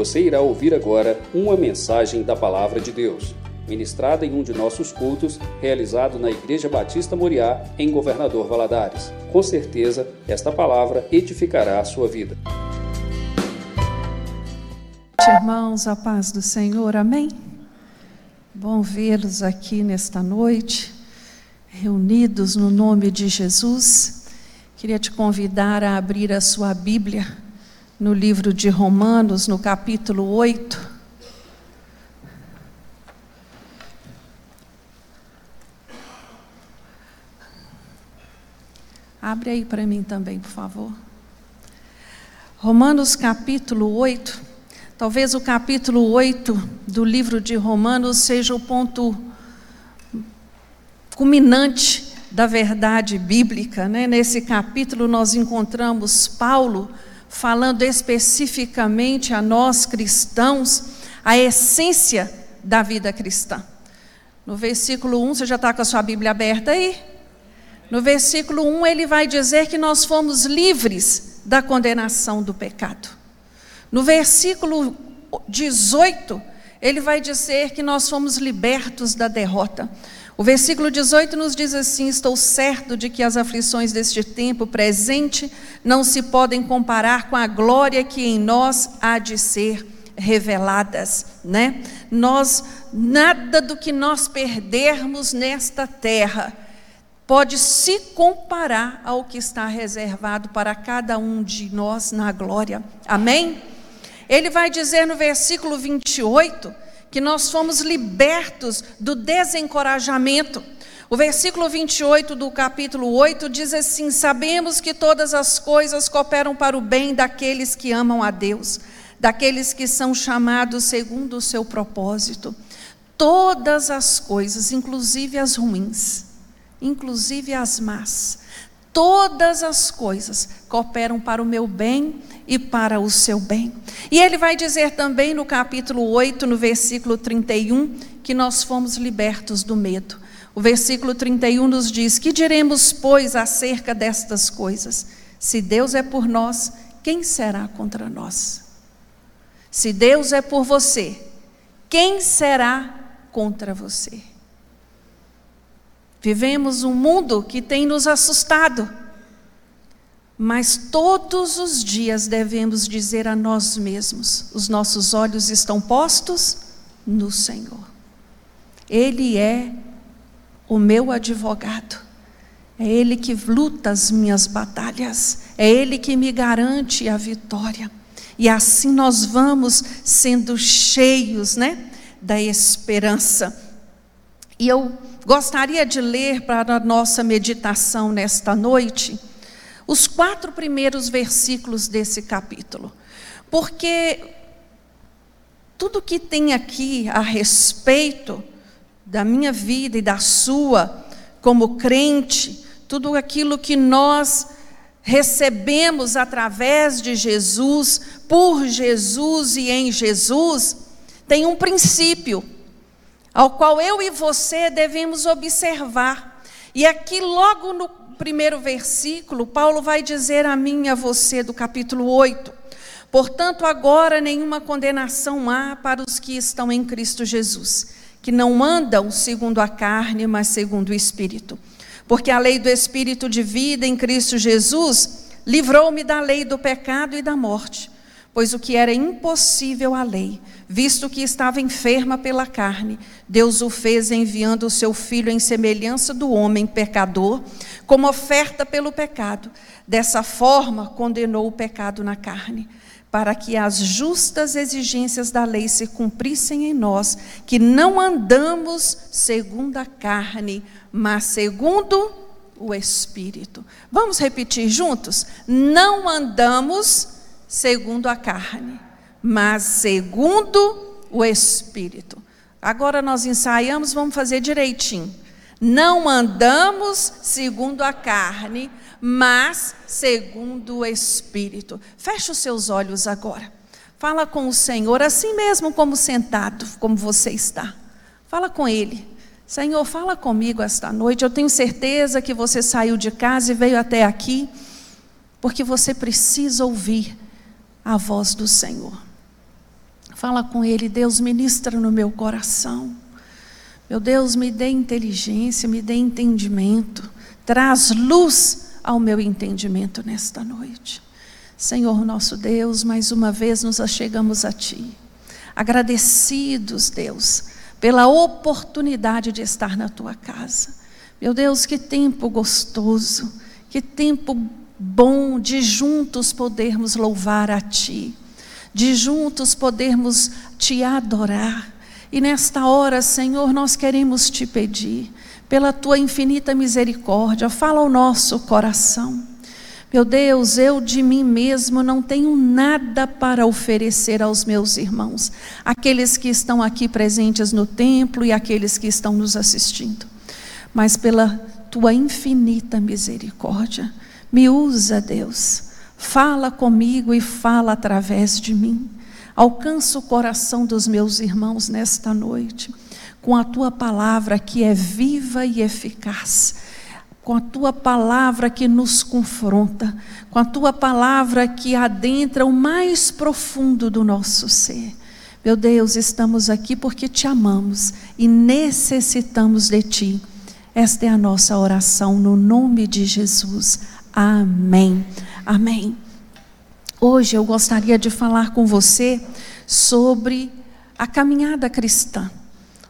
Você irá ouvir agora uma mensagem da Palavra de Deus, ministrada em um de nossos cultos, realizado na Igreja Batista Moriá, em Governador Valadares. Com certeza, esta palavra edificará a sua vida. Irmãos, a paz do Senhor, amém? Bom vê-los aqui nesta noite, reunidos no nome de Jesus. Queria te convidar a abrir a sua Bíblia no livro de Romanos, no capítulo 8. Abre aí para mim também, por favor. Romanos capítulo 8. Talvez o capítulo 8 do livro de Romanos seja o ponto culminante da verdade bíblica. Né? Nesse capítulo, nós encontramos Paulo falando especificamente a nós cristãos a essência da vida cristã. No versículo 1, você já está com a sua Bíblia aberta aí? No versículo 1, ele vai dizer que nós fomos livres da condenação do pecado. No versículo 18, ele vai dizer que nós fomos libertos da derrota. O versículo 18 nos diz assim: Estou certo de que as aflições deste tempo presente não se podem comparar com a glória que em nós há de ser reveladas, né? Nós nada do que nós perdermos nesta terra pode se comparar ao que está reservado para cada um de nós na glória. Amém? Ele vai dizer no versículo 28 que nós fomos libertos do desencorajamento. O versículo 28 do capítulo 8 diz assim: Sabemos que todas as coisas cooperam para o bem daqueles que amam a Deus, daqueles que são chamados segundo o seu propósito. Todas as coisas, inclusive as ruins, inclusive as más, todas as coisas cooperam para o meu bem e para o seu bem. E ele vai dizer também no capítulo 8, no versículo 31, que nós fomos libertos do medo. O versículo 31 nos diz: Que diremos, pois, acerca destas coisas? Se Deus é por nós, quem será contra nós? Se Deus é por você, quem será contra você? Vivemos um mundo que tem nos assustado mas todos os dias devemos dizer a nós mesmos: os nossos olhos estão postos no Senhor. Ele é o meu advogado. É Ele que luta as minhas batalhas. É Ele que me garante a vitória. E assim nós vamos sendo cheios, né, da esperança. E eu gostaria de ler para a nossa meditação nesta noite os quatro primeiros versículos desse capítulo, porque tudo que tem aqui a respeito da minha vida e da sua, como crente, tudo aquilo que nós recebemos através de Jesus, por Jesus e em Jesus, tem um princípio, ao qual eu e você devemos observar. E aqui, logo no primeiro versículo, Paulo vai dizer a mim e a você, do capítulo 8: Portanto, agora nenhuma condenação há para os que estão em Cristo Jesus, que não andam segundo a carne, mas segundo o Espírito. Porque a lei do Espírito de vida em Cristo Jesus livrou-me da lei do pecado e da morte. Pois o que era impossível à lei, visto que estava enferma pela carne, Deus o fez enviando o seu filho em semelhança do homem pecador, como oferta pelo pecado. Dessa forma, condenou o pecado na carne, para que as justas exigências da lei se cumprissem em nós, que não andamos segundo a carne, mas segundo o Espírito. Vamos repetir juntos? Não andamos segundo a carne, mas segundo o Espírito. Agora nós ensaiamos, vamos fazer direitinho. Não andamos segundo a carne, mas segundo o Espírito. Feche os seus olhos agora. Fala com o Senhor, assim mesmo como sentado, como você está. Fala com Ele. Senhor, fala comigo esta noite. Eu tenho certeza que você saiu de casa e veio até aqui, porque você precisa ouvir a voz do Senhor. Fala com Ele, Deus, ministra no meu coração. Meu Deus, me dê inteligência, me dê entendimento. Traz luz ao meu entendimento nesta noite. Senhor nosso Deus, mais uma vez nos achegamos a Ti. Agradecidos, Deus, pela oportunidade de estar na Tua casa. Meu Deus, que tempo gostoso, que tempo bom de juntos podermos louvar a Ti, de juntos podermos Te adorar. E nesta hora, Senhor, nós queremos te pedir, pela Tua infinita misericórdia, fala ao nosso coração. Meu Deus, eu de mim mesmo não tenho nada para oferecer aos meus irmãos, aqueles que estão aqui presentes no templo e aqueles que estão nos assistindo. Mas pela tua infinita misericórdia, me usa, Deus. Fala comigo e fala através de mim. Alcança o coração dos meus irmãos nesta noite, com a tua palavra que é viva e eficaz, com a tua palavra que nos confronta, com a tua palavra que adentra o mais profundo do nosso ser. Meu Deus, estamos aqui porque te amamos e necessitamos de ti. Esta é a nossa oração no nome de Jesus. Amém. Amém. Hoje eu gostaria de falar com você sobre a caminhada cristã.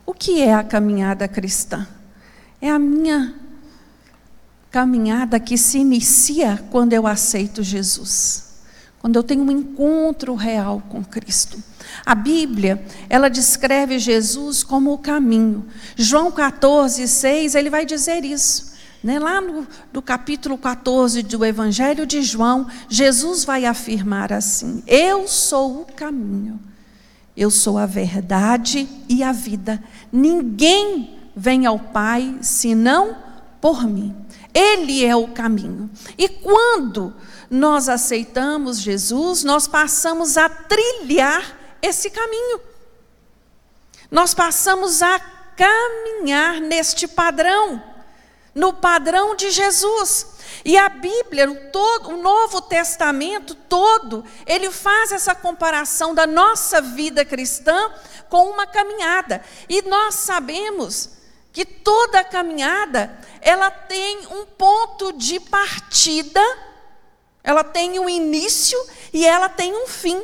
O que é a caminhada cristã? É a minha caminhada que se inicia quando eu aceito Jesus. Quando eu tenho um encontro real com Cristo. A Bíblia, ela descreve Jesus como o caminho. João 14, 6, ele vai dizer isso. Né? Lá no, capítulo 14 do Evangelho de João, Jesus vai afirmar assim: Eu sou o caminho, eu sou a verdade e a vida. Ninguém vem ao Pai senão por mim. Ele é o caminho. E quando nós aceitamos Jesus, nós passamos a trilhar esse caminho. Nós passamos a caminhar neste padrão no padrão de Jesus. E a Bíblia, o, todo, o Novo Testamento todo, ele faz essa comparação da nossa vida cristã com uma caminhada. E nós sabemos que toda caminhada, ela tem um ponto de partida, ela tem um início e ela tem um fim.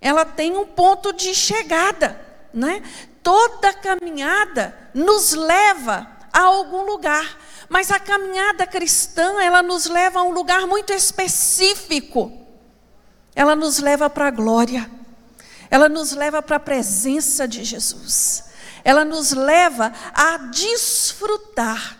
Ela tem um ponto de chegada, né? Toda caminhada nos leva a algum lugar. Mas a caminhada cristã, ela nos leva a um lugar muito específico. Ela nos leva para a glória. Ela nos leva para a presença de Jesus. Ela nos leva a desfrutar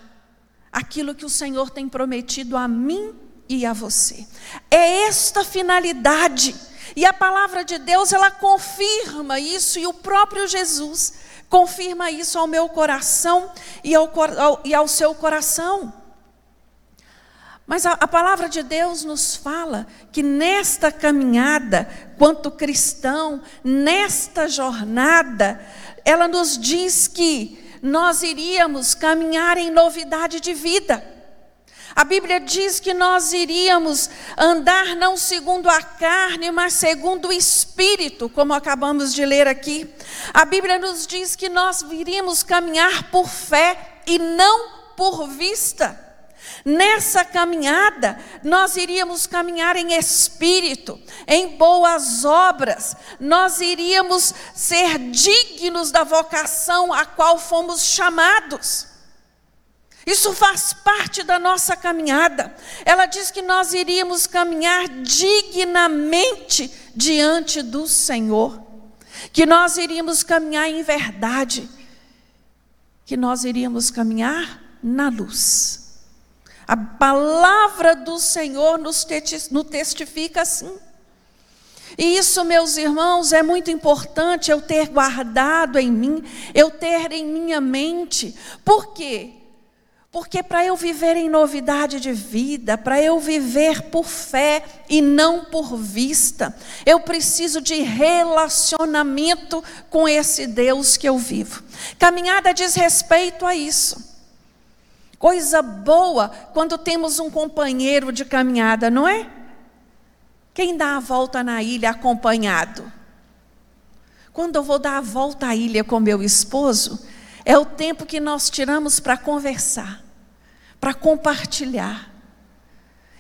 aquilo que o Senhor tem prometido a mim e a você. É esta finalidade. E a palavra de Deus, ela confirma isso e o próprio Jesus Confirma isso ao meu coração e ao, ao, e ao seu coração. Mas a, a, palavra de Deus nos fala que nesta caminhada, quanto cristão, nesta jornada, ela nos diz que nós iríamos caminhar em novidade de vida. A Bíblia diz que nós iríamos andar não segundo a carne, mas segundo o Espírito, como acabamos de ler aqui. A Bíblia nos diz que nós iríamos caminhar por fé e não por vista. Nessa caminhada, nós iríamos caminhar em espírito, em boas obras, nós iríamos ser dignos da vocação a qual fomos chamados. Isso faz parte da nossa caminhada. Ela diz que nós iríamos caminhar dignamente diante do Senhor, que nós iríamos caminhar em verdade, que nós iríamos caminhar na luz. A palavra do Senhor nos testifica assim. E isso, meus irmãos, é muito importante eu ter guardado em mim, eu ter em minha mente. Por quê? Porque para eu viver em novidade de vida, para eu viver por fé e não por vista, eu preciso de relacionamento com esse Deus que eu vivo. Caminhada diz respeito a isso. Coisa boa quando temos um companheiro de caminhada, não é? Quem dá a volta na ilha acompanhado? quando eu vou dar a volta à ilha com meu esposo, é o tempo que nós tiramos para conversar, para compartilhar.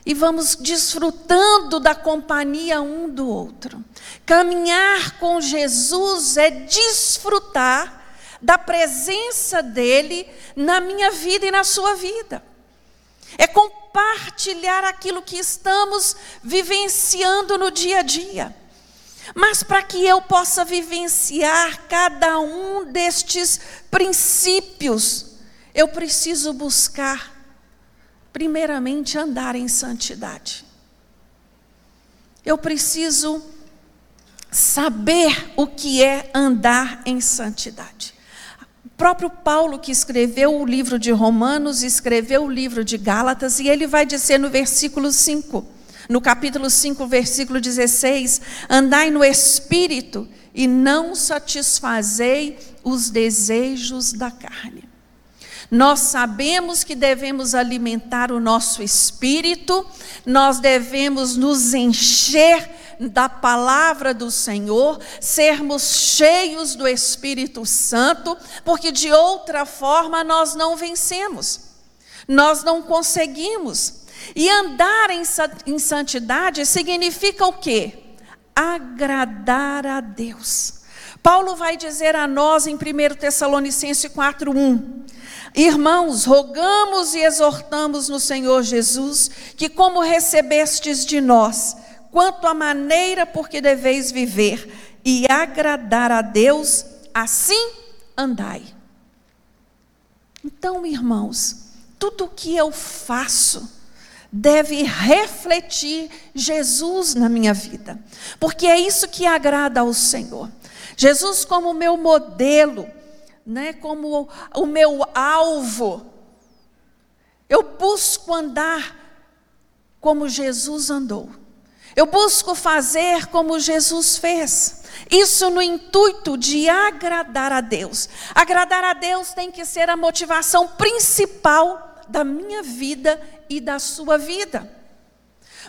E vamos desfrutando da companhia um do outro. Caminhar com Jesus é desfrutar da presença dele na minha vida e na sua vida. É compartilhar aquilo que estamos vivenciando no dia a dia. Mas para que eu possa vivenciar cada um destes princípios, eu preciso buscar, primeiramente, andar em santidade. Eu preciso saber o que é andar em santidade. O próprio Paulo, que escreveu o livro de Romanos, escreveu o livro de Gálatas, e ele vai dizer no versículo 5 no capítulo 5, versículo 16: Andai no espírito e não satisfazei os desejos da carne. Nós sabemos que devemos alimentar o nosso espírito, nós devemos nos encher da palavra do Senhor, sermos cheios do Espírito Santo, porque de outra forma nós não vencemos, nós não conseguimos. E andar em santidade significa o quê? Agradar a Deus. Paulo vai dizer a nós em 1 Tessalonicenses 4:1: Irmãos, rogamos e exortamos no Senhor Jesus que como recebestes de nós, quanto à maneira por que deveis viver e agradar a Deus, assim andai. Então, irmãos, tudo o que eu faço, deve refletir Jesus na minha vida, porque é isso que agrada ao Senhor. Jesus como meu modelo, né, como o meu alvo. Eu busco andar como Jesus andou. Eu busco fazer como Jesus fez. Isso no intuito de agradar a Deus. Agradar a Deus tem que ser a motivação principal da minha vida e da sua vida.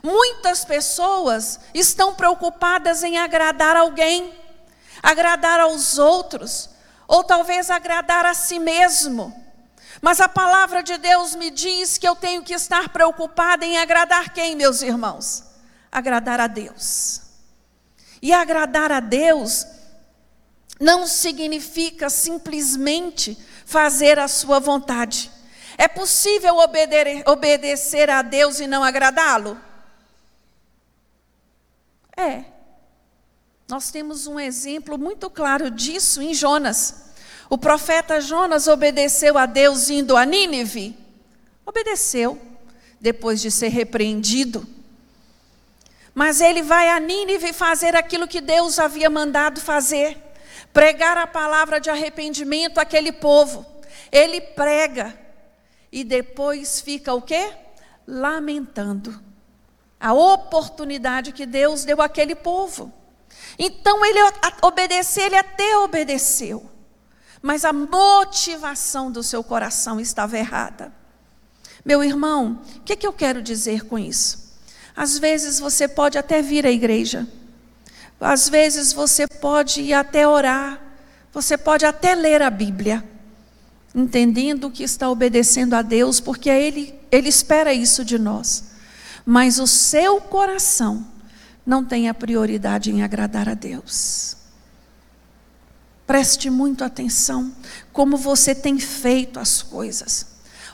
Muitas pessoas estão preocupadas em agradar alguém, agradar aos outros, ou talvez agradar a si mesmo. Mas a palavra de Deus me diz que eu tenho que estar preocupada em agradar quem, meus irmãos? Agradar a Deus. E agradar a Deus não significa simplesmente fazer a sua vontade. É possível obedecer a Deus e não agradá-lo? É. Nós temos um exemplo muito claro disso em Jonas. O profeta Jonas obedeceu a Deus indo a Nínive? Obedeceu, depois de ser repreendido. Mas ele vai a Nínive fazer aquilo que Deus havia mandado fazer: pregar a palavra de arrependimento àquele povo. Ele prega, e depois fica o quê? Lamentando a oportunidade que Deus deu àquele povo. Então ele obedecer, ele até obedeceu, mas a motivação do seu coração estava errada. Meu irmão, o que, que eu quero dizer com isso? Às vezes você pode até vir à igreja, às vezes você pode ir até orar, você pode até ler a Bíblia, entendendo que está obedecendo a Deus, porque ele, ele espera isso de nós. Mas o seu coração não tem a prioridade em agradar a Deus. Preste muito atenção como você tem feito as coisas.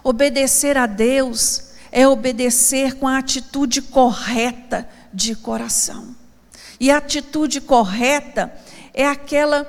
Obedecer a Deus é obedecer com a atitude correta de coração. E a atitude correta é aquela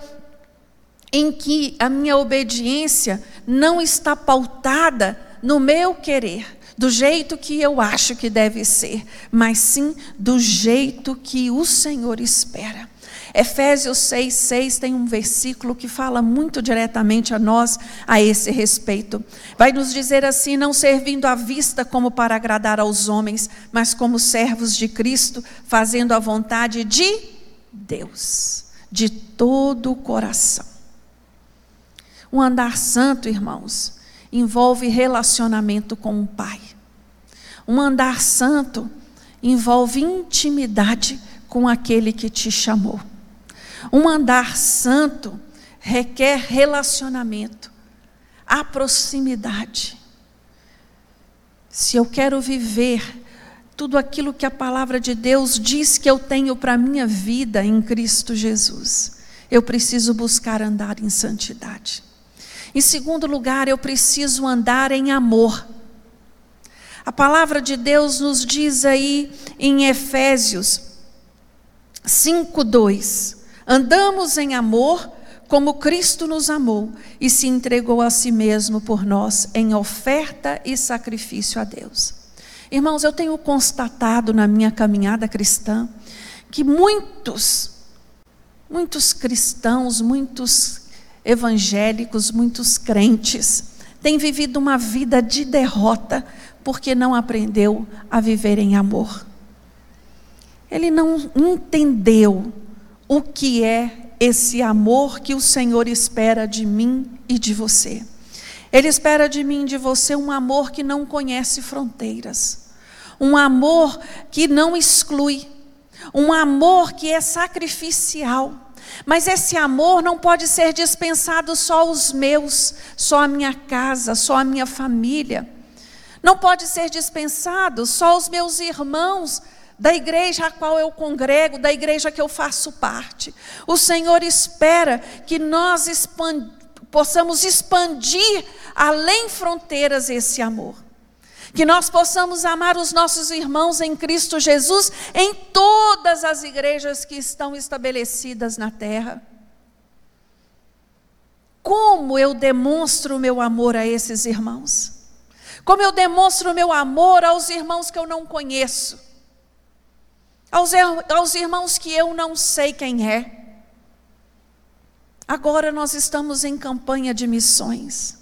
em que a minha obediência não está pautada no meu querer, do jeito que eu acho que deve ser, mas sim do jeito que o Senhor espera. Efésios 6, 6 tem um versículo que fala muito diretamente a nós a esse respeito. Vai nos dizer assim: não servindo à vista como para agradar aos homens, mas como servos de Cristo, fazendo a vontade de Deus, de todo o coração. Um andar santo, irmãos, envolve relacionamento com o Pai. Um andar santo envolve intimidade com aquele que te chamou. Um andar santo requer relacionamento, a proximidade. Se eu quero viver tudo aquilo que a palavra de Deus diz que eu tenho para a minha vida em Cristo Jesus, eu preciso buscar andar em santidade. Em segundo lugar, eu preciso andar em amor. A palavra de Deus nos diz aí em Efésios 5:2, andamos em amor como Cristo nos amou e se entregou a si mesmo por nós em oferta e sacrifício a Deus. Irmãos, eu tenho constatado na minha caminhada cristã que muitos, muitos cristãos, muitos evangélicos, muitos crentes, têm vivido uma vida de derrota porque não aprendeu a viver em amor. Ele não entendeu o que é esse amor que o Senhor espera de mim e de você. Ele espera de mim e de você um amor que não conhece fronteiras um amor que não exclui, um amor que é sacrificial. Mas esse amor não pode ser dispensado só aos meus, só a minha casa, só a minha família. Não pode ser dispensado só aos meus irmãos da igreja a qual eu congrego, da igreja que eu faço parte. O Senhor espera que nós expand... possamos expandir além fronteiras esse amor que nós possamos amar os nossos irmãos em Cristo Jesus em todas as igrejas que estão estabelecidas na terra. Como eu demonstro o meu amor a esses irmãos? Como eu demonstro o meu amor aos irmãos que eu não conheço? Aos, aos irmãos que eu não sei quem é? Agora nós estamos em campanha de missões.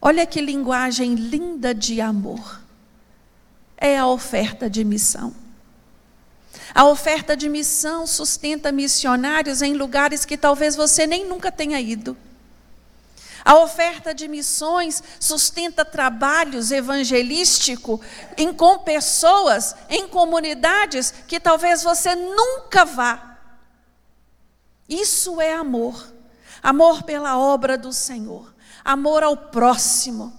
Olha que linguagem linda de amor. É a oferta de missão. A oferta de missão sustenta missionários em lugares que talvez você nem nunca tenha ido. A oferta de missões sustenta trabalhos evangelísticos em, com pessoas, em comunidades que talvez você nunca vá. Isso é amor. Amor pela obra do Senhor amor ao próximo,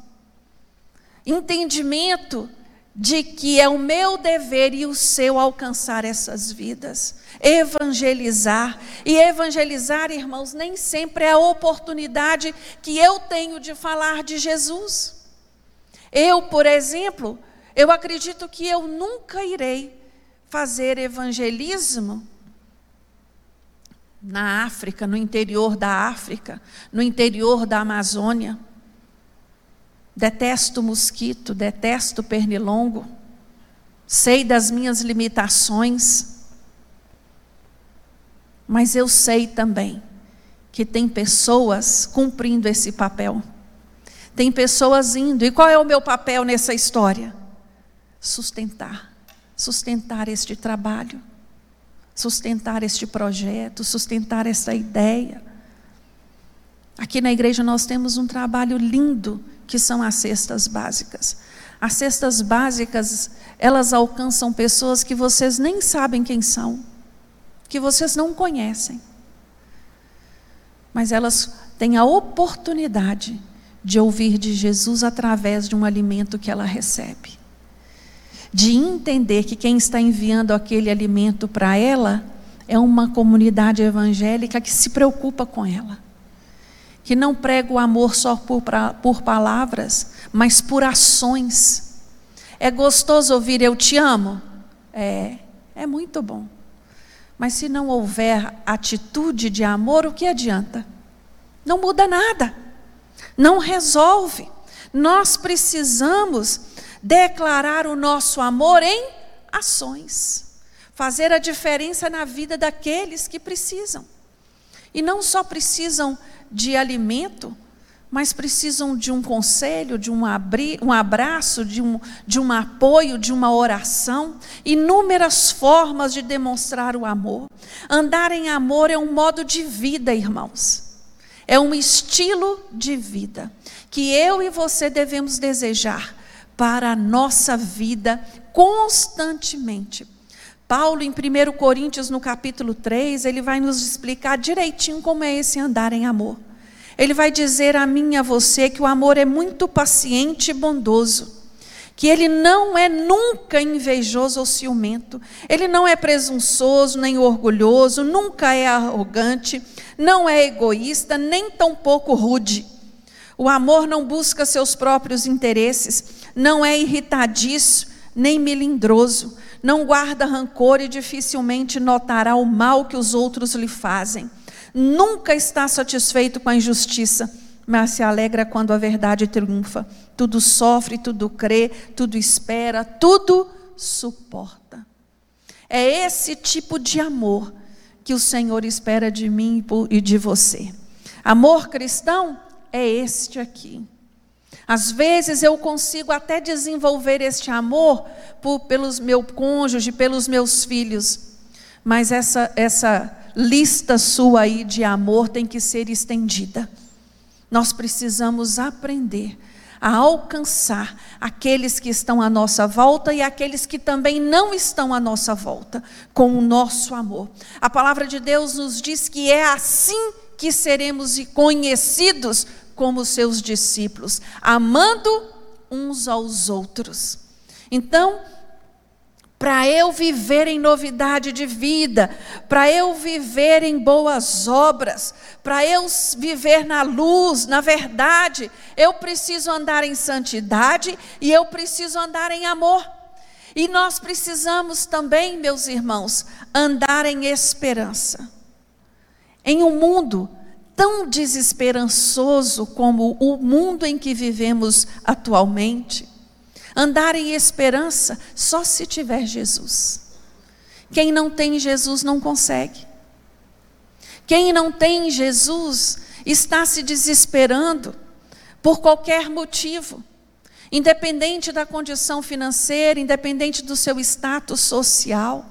entendimento de que é o meu dever e o seu alcançar essas vidas, evangelizar. E evangelizar, irmãos, nem sempre é a oportunidade que eu tenho de falar de Jesus. Eu, por exemplo, eu acredito que eu nunca irei fazer evangelismo na África, no interior da África, no interior da Amazônia. Detesto mosquito, detesto pernilongo, sei das minhas limitações, mas eu sei também que tem pessoas cumprindo esse papel. Tem pessoas indo, e qual é o meu papel nessa história? Sustentar, sustentar este trabalho sustentar este projeto, sustentar essa ideia. Aqui na igreja nós temos um trabalho lindo que são as cestas básicas. As cestas básicas, elas alcançam pessoas que vocês nem sabem quem são, que vocês não conhecem. Mas elas têm a oportunidade de ouvir de Jesus através de um alimento que ela recebe de entender que quem está enviando aquele alimento para ela é uma comunidade evangélica que se preocupa com ela, que não prega o amor só por, por palavras, mas por ações. É gostoso ouvir eu te amo? É, é muito bom. Mas se não houver atitude de amor, o que adianta? Não muda nada, não resolve. Nós precisamos declarar o nosso amor em ações, fazer a diferença na vida daqueles que precisam. E não só precisam de alimento, mas precisam de um conselho, de um, abri, um abraço, de um, de um apoio, de uma oração, inúmeras formas de demonstrar o amor. Andar em amor é um modo de vida, irmãos. É um estilo de vida que eu e você devemos desejar para a nossa vida constantemente. Paulo, em 1 Coríntios, no capítulo 3, ele vai nos explicar direitinho como é esse andar em amor. Ele vai dizer a mim e a você que o amor é muito paciente e bondoso, que ele não é nunca invejoso ou ciumento, ele não é presunçoso nem orgulhoso, nunca é arrogante, não é egoísta, nem tampouco rude. O amor não busca seus próprios interesses, não é irritadiço, nem melindroso não guarda rancor e dificilmente notará o mal que os outros lhe fazem. Nunca está satisfeito com a injustiça, mas se alegra quando a verdade triunfa. Tudo sofre, tudo crê, tudo espera, tudo suporta. É esse tipo de amor que o Senhor espera de mim e de você. Amor cristão é este aqui. Às vezes eu consigo até desenvolver este amor por, pelos meu cônjuge, pelos meus filhos, mas essa, essa lista sua aí de amor tem que ser estendida. Nós precisamos aprender a alcançar aqueles que estão à nossa volta e aqueles que também não estão à nossa volta, com o nosso amor. A palavra de Deus nos diz que é assim que seremos conhecidos como seus discípulos, amando uns aos outros. Então, para eu viver em novidade de vida, para eu viver em boas obras, para eu viver na luz, na verdade, eu preciso andar em santidade e eu preciso andar em amor. E nós precisamos também, meus irmãos, andar em esperança. Em um mundo tão desesperançoso como o mundo em que vivemos atualmente. Andar em esperança só se tiver Jesus. Quem não tem Jesus não consegue. Quem não tem Jesus está se desesperando por qualquer motivo, independente da condição financeira, independente do seu status social.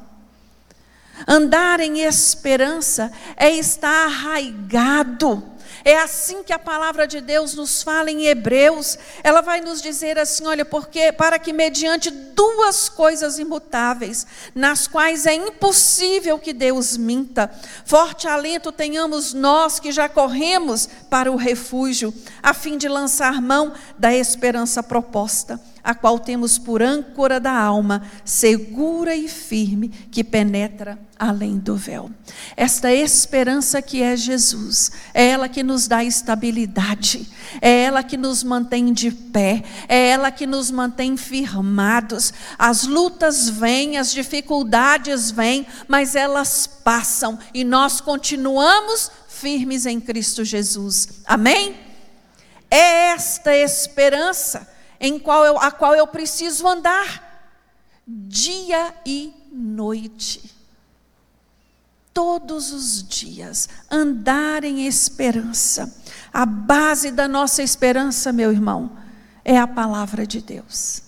Andar em esperança é estar arraigado. É assim que a palavra de Deus nos fala em Hebreus. Ela vai nos dizer assim: olha, porque para que mediante duas coisas imutáveis, nas quais é impossível que Deus minta, forte alento tenhamos nós que já corremos para o refúgio, a fim de lançar mão da esperança proposta a qual temos por âncora da alma, segura e firme, que penetra além do véu. Esta esperança que é Jesus, é ela que nos dá estabilidade, é ela que nos mantém de pé, é ela que nos mantém firmados. As lutas vêm, as dificuldades vêm, mas elas passam e nós continuamos firmes em Cristo Jesus. Amém? É esta esperança em qual eu, a qual eu preciso andar dia e noite. Todos os dias, andar em esperança. A base da nossa esperança, meu irmão, é a palavra de Deus.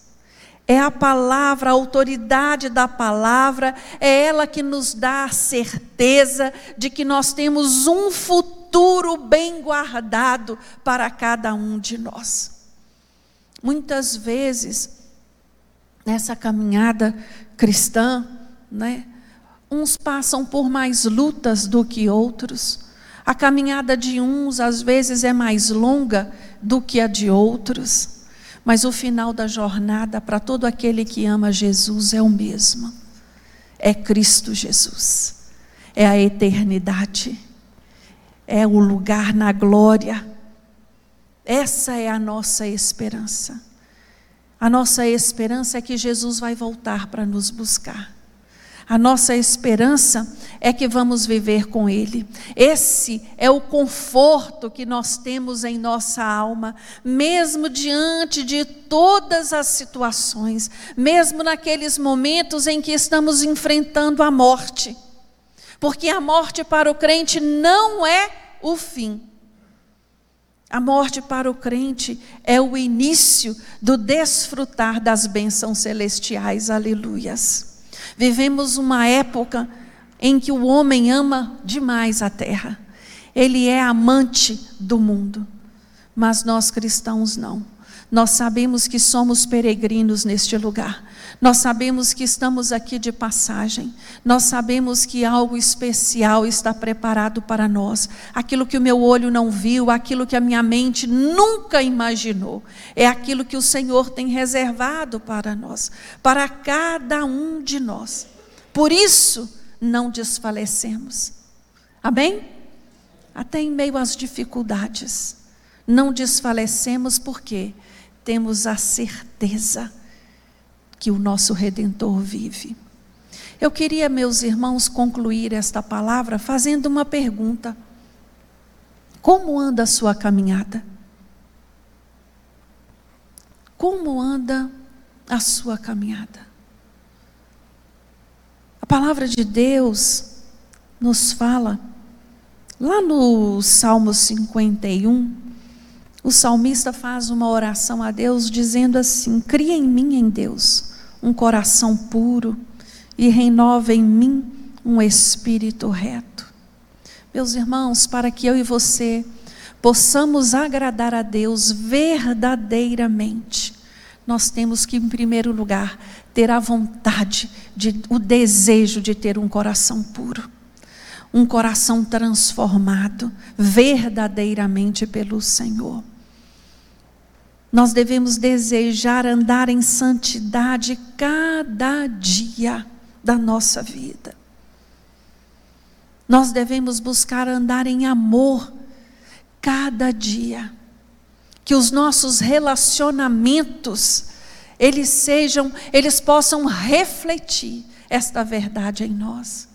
É a palavra, a autoridade da palavra, é ela que nos dá a certeza de que nós temos um futuro bem guardado para cada um de nós. Muitas vezes, nessa caminhada cristã, né, uns passam por mais lutas do que outros. A caminhada de uns, às vezes, é mais longa do que a de outros. Mas o final da jornada, para todo aquele que ama Jesus, é o mesmo: é Cristo Jesus, é a eternidade, é o lugar na glória essa é a nossa esperança. A nossa esperança é que Jesus vai voltar para nos buscar. A nossa esperança é que vamos viver com Ele. Esse é o conforto que nós temos em nossa alma, mesmo diante de todas as situações, mesmo naqueles momentos em que estamos enfrentando a morte. Porque a morte para o crente não é o fim, a morte para o crente é o início do desfrutar das bênçãos celestiais, aleluias. Vivemos uma época em que o homem ama demais a terra, ele é amante do mundo, mas nós cristãos não. Nós sabemos que somos peregrinos neste lugar. Nós sabemos que estamos aqui de passagem. Nós sabemos que algo especial está preparado para nós. Aquilo que o meu olho não viu, aquilo que a minha mente nunca imaginou, é aquilo que o Senhor tem reservado para nós, para cada um de nós. Por isso, não desfalecemos. Amém? Até em meio às dificuldades, não desfalecemos porque temos a certeza que o nosso redentor vive. Eu queria, meus irmãos, concluir esta palavra fazendo uma pergunta: Como anda a sua caminhada? Como anda a sua caminhada? A palavra de Deus nos fala, lá no Salmo 51, o salmista faz uma oração a Deus dizendo assim: Cria em mim, em Deus, um coração puro e renova em mim um espírito reto. Meus irmãos, para que eu e você possamos agradar a Deus verdadeiramente, nós temos que, em primeiro lugar, ter a vontade, de, o desejo de ter um coração puro, um coração transformado verdadeiramente pelo Senhor. Nós devemos desejar andar em santidade cada dia da nossa vida. Nós devemos buscar andar em amor cada dia. Que os nossos relacionamentos eles sejam, eles possam refletir esta verdade em nós.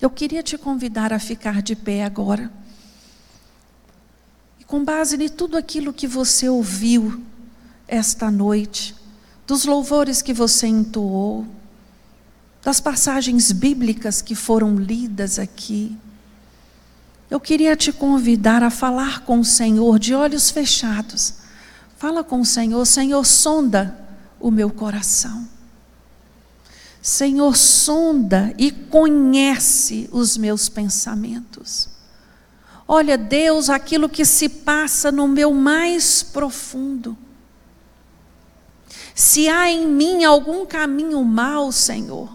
Eu queria te convidar a ficar de pé agora com base em tudo aquilo que você ouviu esta noite, dos louvores que você entoou, das passagens bíblicas que foram lidas aqui, eu queria te convidar a falar com o Senhor de olhos fechados. Fala com o Senhor, Senhor, sonda o meu coração. Senhor, sonda e conhece os meus pensamentos. Olha, Deus, aquilo que se passa no meu mais profundo. Se há em mim algum caminho mau, Senhor,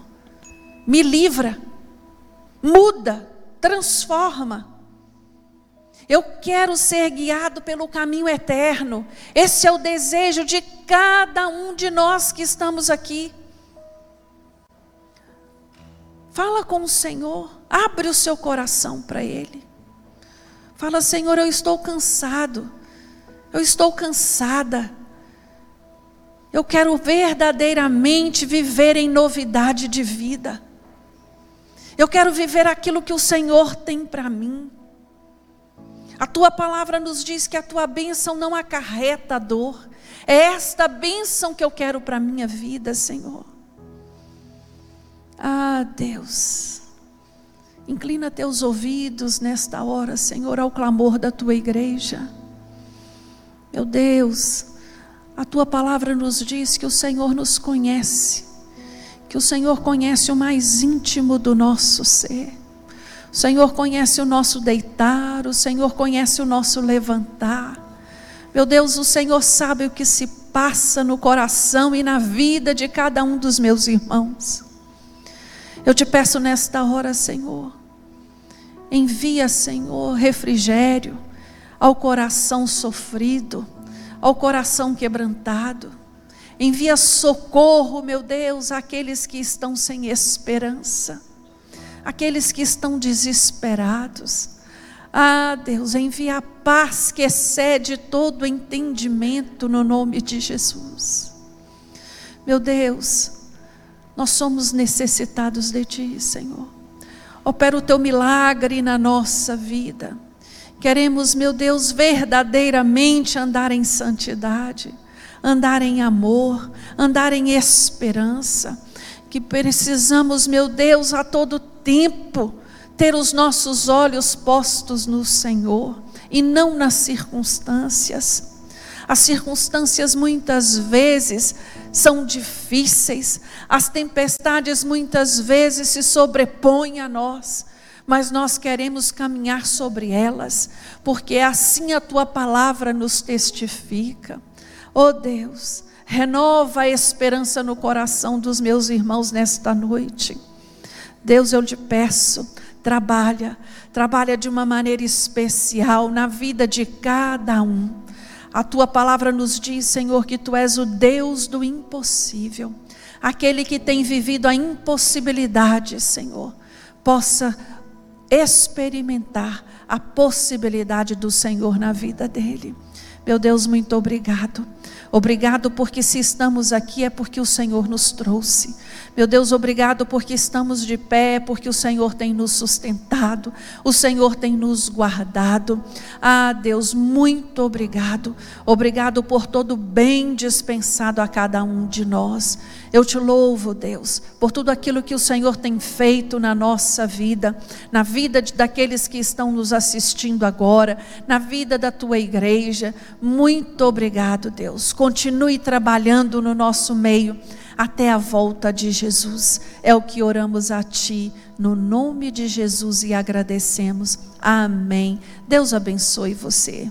me livra, muda, transforma. Eu quero ser guiado pelo caminho eterno. Esse é o desejo de cada um de nós que estamos aqui. Fala com o Senhor, abre o seu coração para Ele. Fala, Senhor, eu estou cansado, eu estou cansada. Eu quero verdadeiramente viver em novidade de vida. Eu quero viver aquilo que o Senhor tem para mim. A tua palavra nos diz que a tua bênção não acarreta dor. É esta bênção que eu quero para a minha vida, Senhor. Ah, Deus. Inclina teus ouvidos nesta hora, Senhor, ao clamor da tua igreja. Meu Deus, a tua palavra nos diz que o Senhor nos conhece, que o Senhor conhece o mais íntimo do nosso ser. O Senhor conhece o nosso deitar, o Senhor conhece o nosso levantar. Meu Deus, o Senhor sabe o que se passa no coração e na vida de cada um dos meus irmãos. Eu te peço nesta hora, Senhor, Envia, Senhor, refrigério ao coração sofrido, ao coração quebrantado. Envia socorro, meu Deus, àqueles que estão sem esperança, aqueles que estão desesperados. Ah, Deus, envia a paz que excede todo entendimento no nome de Jesus. Meu Deus, nós somos necessitados de Ti, Senhor. Opera o teu milagre na nossa vida. Queremos, meu Deus, verdadeiramente andar em santidade, andar em amor, andar em esperança. Que precisamos, meu Deus, a todo tempo ter os nossos olhos postos no Senhor e não nas circunstâncias. As circunstâncias muitas vezes são difíceis, as tempestades muitas vezes se sobrepõem a nós, mas nós queremos caminhar sobre elas, porque assim a tua palavra nos testifica. Oh Deus, Renova a esperança no coração dos meus irmãos nesta noite. Deus, eu te peço, trabalha, trabalha de uma maneira especial na vida de cada um. A tua palavra nos diz, Senhor, que tu és o Deus do impossível, aquele que tem vivido a impossibilidade, Senhor, possa experimentar a possibilidade do Senhor na vida dele. Meu Deus, muito obrigado. Obrigado porque se estamos aqui é porque o Senhor nos trouxe. Meu Deus, obrigado porque estamos de pé, porque o Senhor tem nos sustentado, o Senhor tem nos guardado. Ah, Deus, muito obrigado. Obrigado por todo o bem dispensado a cada um de nós. Eu te louvo, Deus, por tudo aquilo que o Senhor tem feito na nossa vida, na vida de, daqueles que estão nos assistindo agora, na vida da tua igreja. Muito obrigado, Deus. Continue trabalhando no nosso meio até a volta de Jesus. É o que oramos a Ti, no nome de Jesus e agradecemos. Amém. Deus abençoe você.